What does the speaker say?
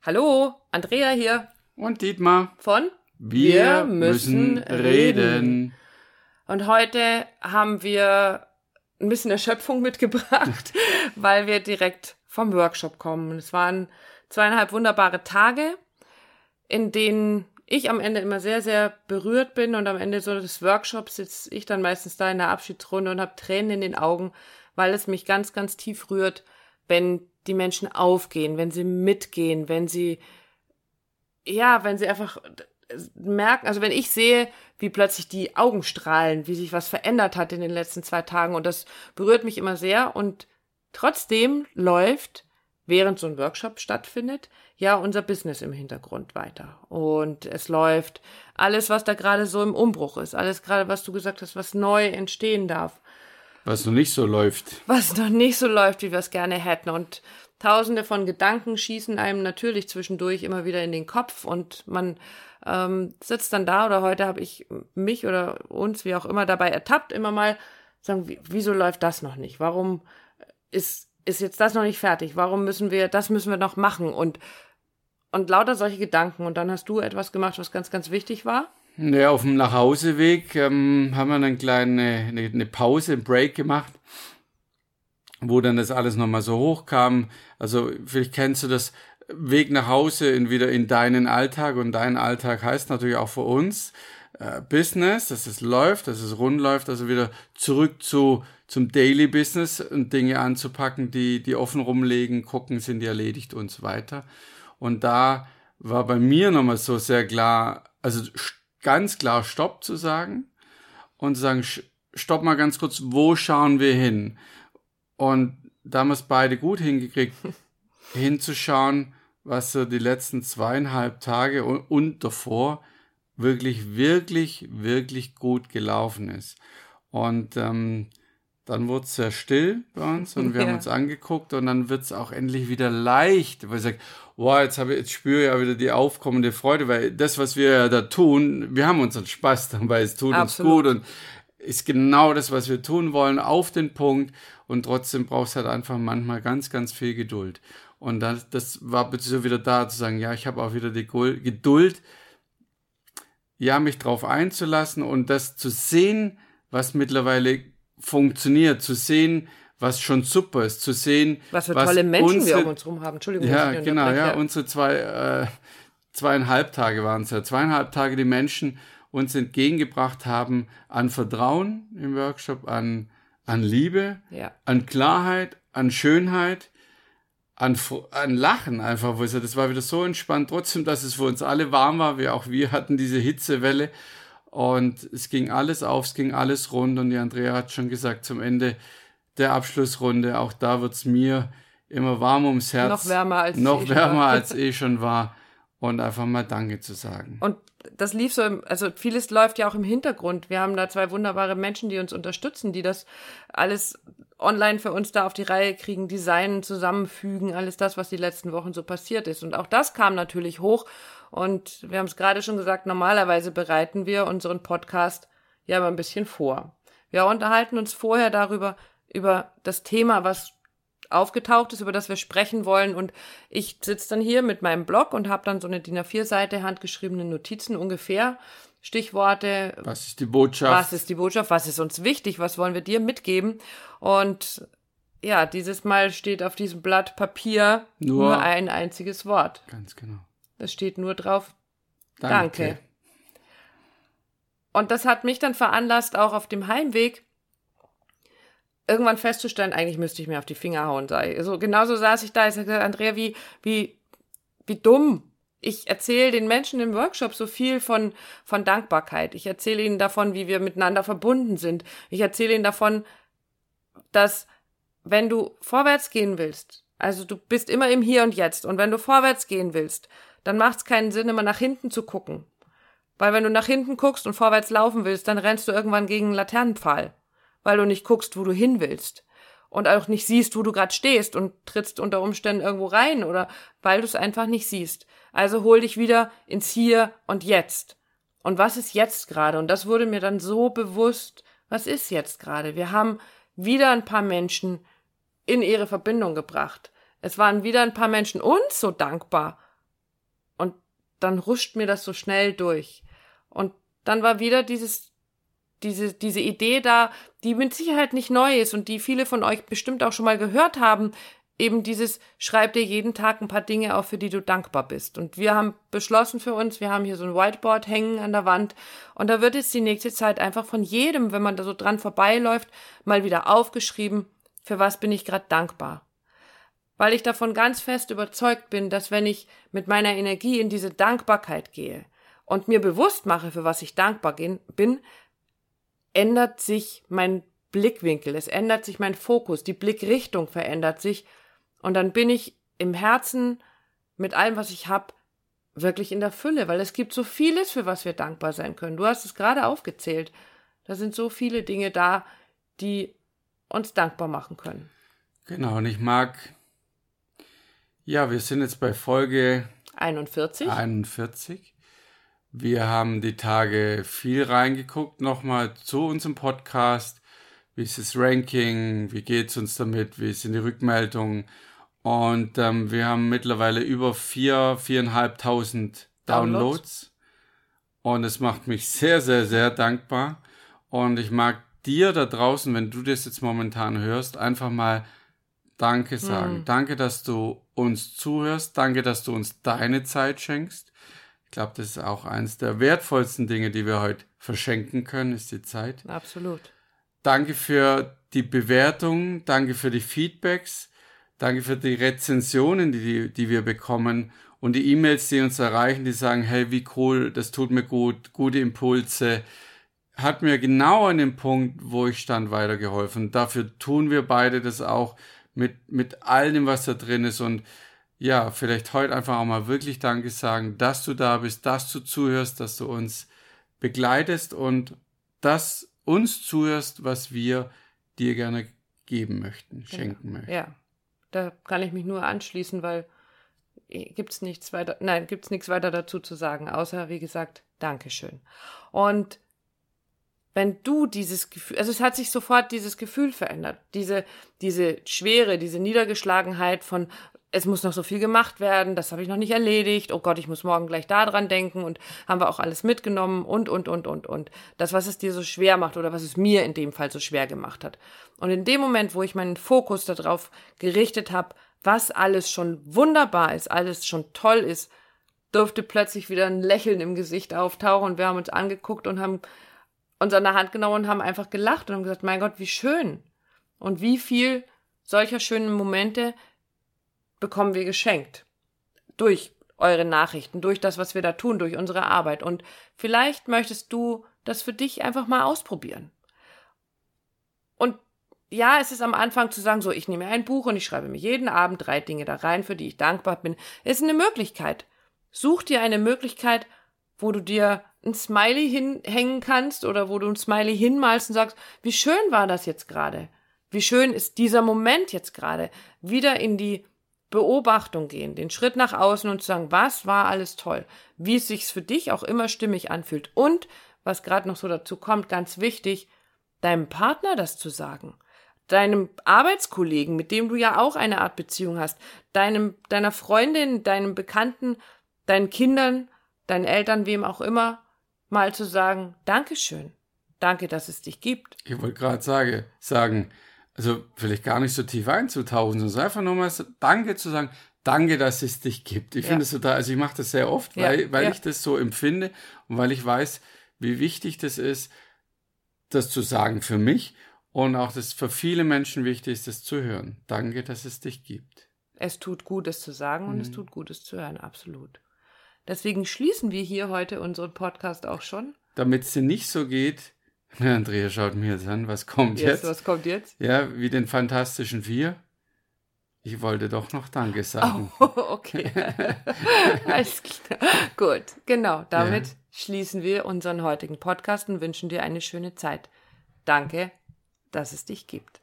Hallo, Andrea hier Und Dietmar. von Wir, müssen reden. Und heute haben wir ein bisschen Erschöpfung mitgebracht, weil wir direkt vom Workshop kommen. Es waren zweieinhalb wunderbare Tage, in denen ich am Ende immer sehr, sehr berührt bin und am Ende so des Workshops sitze ich dann meistens da in der Abschiedsrunde und habe Tränen in den Augen, weil es mich ganz, ganz tief rührt, wenn die Menschen aufgehen, wenn sie mitgehen, wenn sie, ja, wenn sie einfach merken, also wenn ich sehe, wie plötzlich die Augen strahlen, wie sich was verändert hat in den letzten zwei Tagen und das berührt mich immer sehr und trotzdem läuft, während so ein Workshop stattfindet, ja unser Business im Hintergrund weiter und es läuft alles, was da gerade so im Umbruch ist, alles gerade, was du gesagt hast, was neu entstehen darf Was noch nicht so läuft. was noch nicht so läuft, wie wir es gerne hätten. Und tausende von Gedanken schießen einem natürlich zwischendurch immer wieder in den Kopf und man ähm, sitzt dann da oder heute habe ich mich oder uns, wie auch immer, dabei ertappt, immer mal sagen, wie, wieso läuft das noch nicht? Warum ist, ist jetzt das noch nicht fertig? Warum müssen wir, das müssen wir noch machen? Und, und lauter solche Gedanken. Und dann hast du etwas gemacht, was ganz, ganz wichtig war. Ja, auf dem Nachhauseweg ähm, haben wir eine kleine eine, eine Pause, einen Break gemacht, wo dann das alles nochmal so hochkam. Also vielleicht kennst du das Weg nach Hause in, wieder in deinen Alltag und dein Alltag heißt natürlich auch für uns äh, Business, dass es läuft, dass es rund läuft, also wieder zurück zu zum Daily Business und Dinge anzupacken, die die offen rumlegen, gucken, sind die erledigt und so weiter. Und da war bei mir nochmal so sehr klar, also ganz klar Stopp zu sagen und zu sagen, stopp mal ganz kurz, wo schauen wir hin? Und da haben wir es beide gut hingekriegt, hinzuschauen, was so die letzten zweieinhalb Tage und, und davor wirklich, wirklich, wirklich gut gelaufen ist. Und ähm, dann wurde es sehr still bei uns und wir Ja. haben uns angeguckt und dann wird es auch endlich wieder leicht, weil ich sage, wow, jetzt, habe ich, jetzt spüre ich ja wieder die aufkommende Freude, weil das, was wir ja da tun, wir haben unseren Spaß dabei, es tut Absolut. uns gut und ist genau das, was wir tun wollen, auf den Punkt und trotzdem brauchst halt einfach manchmal ganz, ganz viel Geduld. Und das, das war so wieder da zu sagen, ja, ich habe auch wieder die Geduld, ja, mich drauf einzulassen und das zu sehen, was mittlerweile funktioniert, zu sehen, was schon super ist, zu sehen, Was für tolle Menschen wir unsere- um uns rum haben. Entschuldigung. ja, genau, ja, unsere zwei, äh, zweieinhalb Tage waren es ja, zweieinhalb Tage die Menschen uns entgegengebracht haben an Vertrauen im Workshop, an, an Liebe, Ja. an Klarheit, an Schönheit, an, an Lachen einfach, wo das war wieder so entspannt, trotzdem, dass es für uns alle warm war, wir auch wir hatten diese Hitzewelle und es ging alles auf, es ging alles rund und die Andrea hat schon gesagt, zum Ende der Abschlussrunde, auch da wird's mir immer warm ums Herz. Noch wärmer als es Noch eh schon wärmer war. als eh schon war und einfach mal Danke zu sagen. Und das lief so, im, also vieles läuft ja auch im Hintergrund. Wir haben da zwei wunderbare Menschen, die uns unterstützen, die das alles online für uns da auf die Reihe kriegen, designen, zusammenfügen, alles das, was die letzten Wochen so passiert ist. Und auch das kam natürlich hoch. Und wir haben es gerade schon gesagt, normalerweise bereiten wir unseren Podcast ja immer ein bisschen vor. Wir unterhalten uns vorher darüber, über das Thema, was aufgetaucht ist, über das wir sprechen wollen. Und ich sitze dann hier mit meinem Blog und habe dann so eine DIN A4-Seite handgeschriebene Notizen ungefähr. Stichworte, Was ist die Botschaft? was ist die Botschaft, was ist uns wichtig, was wollen wir dir mitgeben. Und ja, dieses Mal steht auf diesem Blatt Papier nur, Nur- ein einziges Wort. Ganz genau. Das steht nur drauf, Danke. Danke. Und das hat mich dann veranlasst, auch auf dem Heimweg irgendwann festzustellen, eigentlich müsste ich mir auf die Finger hauen. Sei. Also genauso saß ich da. Ich sagte, Andrea, wie, wie, wie dumm. Ich erzähle den Menschen im Workshop so viel von, von Dankbarkeit. Ich erzähle ihnen davon, wie wir miteinander verbunden sind. Ich erzähle ihnen davon, dass wenn du vorwärts gehen willst, also du bist immer im Hier und Jetzt, und wenn du vorwärts gehen willst, dann macht es keinen Sinn, immer nach hinten zu gucken. Weil wenn du nach hinten guckst und vorwärts laufen willst, dann rennst du irgendwann gegen einen Laternenpfahl, weil du nicht guckst, wo du hin willst. Und auch nicht siehst, wo du gerade stehst und trittst unter Umständen irgendwo rein oder weil du es einfach nicht siehst. Also hol dich wieder ins Hier und Jetzt. Und was ist jetzt gerade? Und das wurde mir dann so bewusst, was ist jetzt gerade? Wir haben wieder ein paar Menschen in ihre Verbindung gebracht. Es waren wieder ein paar Menschen uns so dankbar, dann ruscht mir das so schnell durch. Und dann war wieder dieses, diese, diese Idee da, die mit Sicherheit nicht neu ist und die viele von euch bestimmt auch schon mal gehört haben, eben dieses, schreib dir jeden Tag ein paar Dinge auf, für die du dankbar bist. Und wir haben beschlossen für uns, wir haben hier so ein Whiteboard hängen an der Wand und da wird jetzt die nächste Zeit einfach von jedem, wenn man da so dran vorbeiläuft, mal wieder aufgeschrieben, für was bin ich gerade dankbar. Weil ich davon ganz fest überzeugt bin, dass wenn ich mit meiner Energie in diese Dankbarkeit gehe und mir bewusst mache, für was ich dankbar bin, ändert sich mein Blickwinkel, es ändert sich mein Fokus, die Blickrichtung verändert sich und dann bin ich im Herzen mit allem, was ich habe, wirklich in der Fülle, weil es gibt so vieles, für was wir dankbar sein können. Du hast es gerade aufgezählt. Da sind so viele Dinge da, die uns dankbar machen können. Genau, und ich mag, ja, wir sind jetzt bei Folge 41. 41. Wir haben die Tage viel reingeguckt, nochmal zu unserem Podcast. Wie ist das Ranking? Wie geht es uns damit? Wie sind die Rückmeldungen? Und ähm, wir haben mittlerweile über vier, viereinhalbtausend Downloads. Downloads. Und es macht mich sehr, sehr, sehr dankbar. Und ich mag dir da draußen, wenn du das jetzt momentan hörst, einfach mal Danke sagen. Mhm. Danke, dass du uns zuhörst. Danke, dass du uns deine Zeit schenkst. Ich glaube, das ist auch eines der wertvollsten Dinge, die wir heute verschenken können, ist die Zeit. Absolut. Danke für die Bewertung. Danke für die Feedbacks. Danke für die Rezensionen, die, die wir bekommen und die E-Mails, die uns erreichen, die sagen, hey, wie cool, das tut mir gut, gute Impulse. Hat mir genau an dem Punkt, wo ich stand, weitergeholfen. Dafür tun wir beide das auch mit, mit allem, was da drin ist und ja, vielleicht heute einfach auch mal wirklich Danke sagen, dass du da bist, dass du zuhörst, dass du uns begleitest und dass uns zuhörst, was wir dir gerne geben möchten, genau. schenken möchten. Ja, da kann ich mich nur anschließen, weil gibt's nichts weiter, nein, gibt's nichts weiter dazu zu sagen, außer, wie gesagt, Dankeschön. Und wenn du dieses Gefühl, also es hat sich sofort dieses Gefühl verändert, diese, diese Schwere, diese Niedergeschlagenheit von, es muss noch so viel gemacht werden, das habe ich noch nicht erledigt, oh Gott, ich muss morgen gleich da dran denken und haben wir auch alles mitgenommen und, und, und, und, und. Das, was es dir so schwer macht oder was es mir in dem Fall so schwer gemacht hat. Und in dem Moment, wo ich meinen Fokus darauf gerichtet habe, was alles schon wunderbar ist, alles schon toll ist, durfte plötzlich wieder ein Lächeln im Gesicht auftauchen und wir haben uns angeguckt und haben uns an der Hand genommen und haben einfach gelacht und haben gesagt, mein Gott, wie schön. Und wie viel solcher schönen Momente bekommen wir geschenkt. Durch eure Nachrichten, durch das, was wir da tun, durch unsere Arbeit. Und vielleicht möchtest du das für dich einfach mal ausprobieren. Und ja, es ist am Anfang zu sagen, so, ich nehme ein Buch und ich schreibe mir jeden Abend drei Dinge da rein, für die ich dankbar bin, ist eine Möglichkeit. Such dir eine Möglichkeit, wo du dir ein Smiley hinhängen kannst oder wo du ein Smiley hinmalst und sagst, wie schön war das jetzt gerade? Wie schön ist dieser Moment jetzt gerade? Wieder in die Beobachtung gehen, den Schritt nach außen und zu sagen, was war alles toll, wie es sich für dich auch immer stimmig anfühlt. Und was gerade noch so dazu kommt, ganz wichtig, deinem Partner das zu sagen, deinem Arbeitskollegen, mit dem du ja auch eine Art Beziehung hast, deinem deiner Freundin, deinem Bekannten, deinen Kindern, deinen Eltern, wem auch immer, mal zu sagen, Dankeschön, danke, dass es dich gibt. Ich wollte gerade sagen, sagen, also vielleicht gar nicht so tief einzutauchen, sondern einfach nur mal Danke zu sagen, danke, dass es dich gibt. Ich ja. finde es total, also ich mache das sehr oft, weil, ja, weil ja. ich das so empfinde und weil ich weiß, wie wichtig das ist, das zu sagen für mich und auch, dass für viele Menschen wichtig ist, das zu hören. Danke, dass es dich gibt. Es tut gut, es zu sagen und mhm. es tut gut, es zu hören, absolut. Deswegen schließen wir hier heute unseren Podcast auch schon. Damit es dir nicht so geht, Andrea schaut mir jetzt an, was kommt jetzt? Was kommt jetzt? Ja, wie den Fantastischen Vier. Ich wollte doch noch Danke sagen. Oh, okay. Alles klar. Gut, genau. Damit ja. schließen wir unseren heutigen Podcast und wünschen dir eine schöne Zeit. Danke, dass es dich gibt.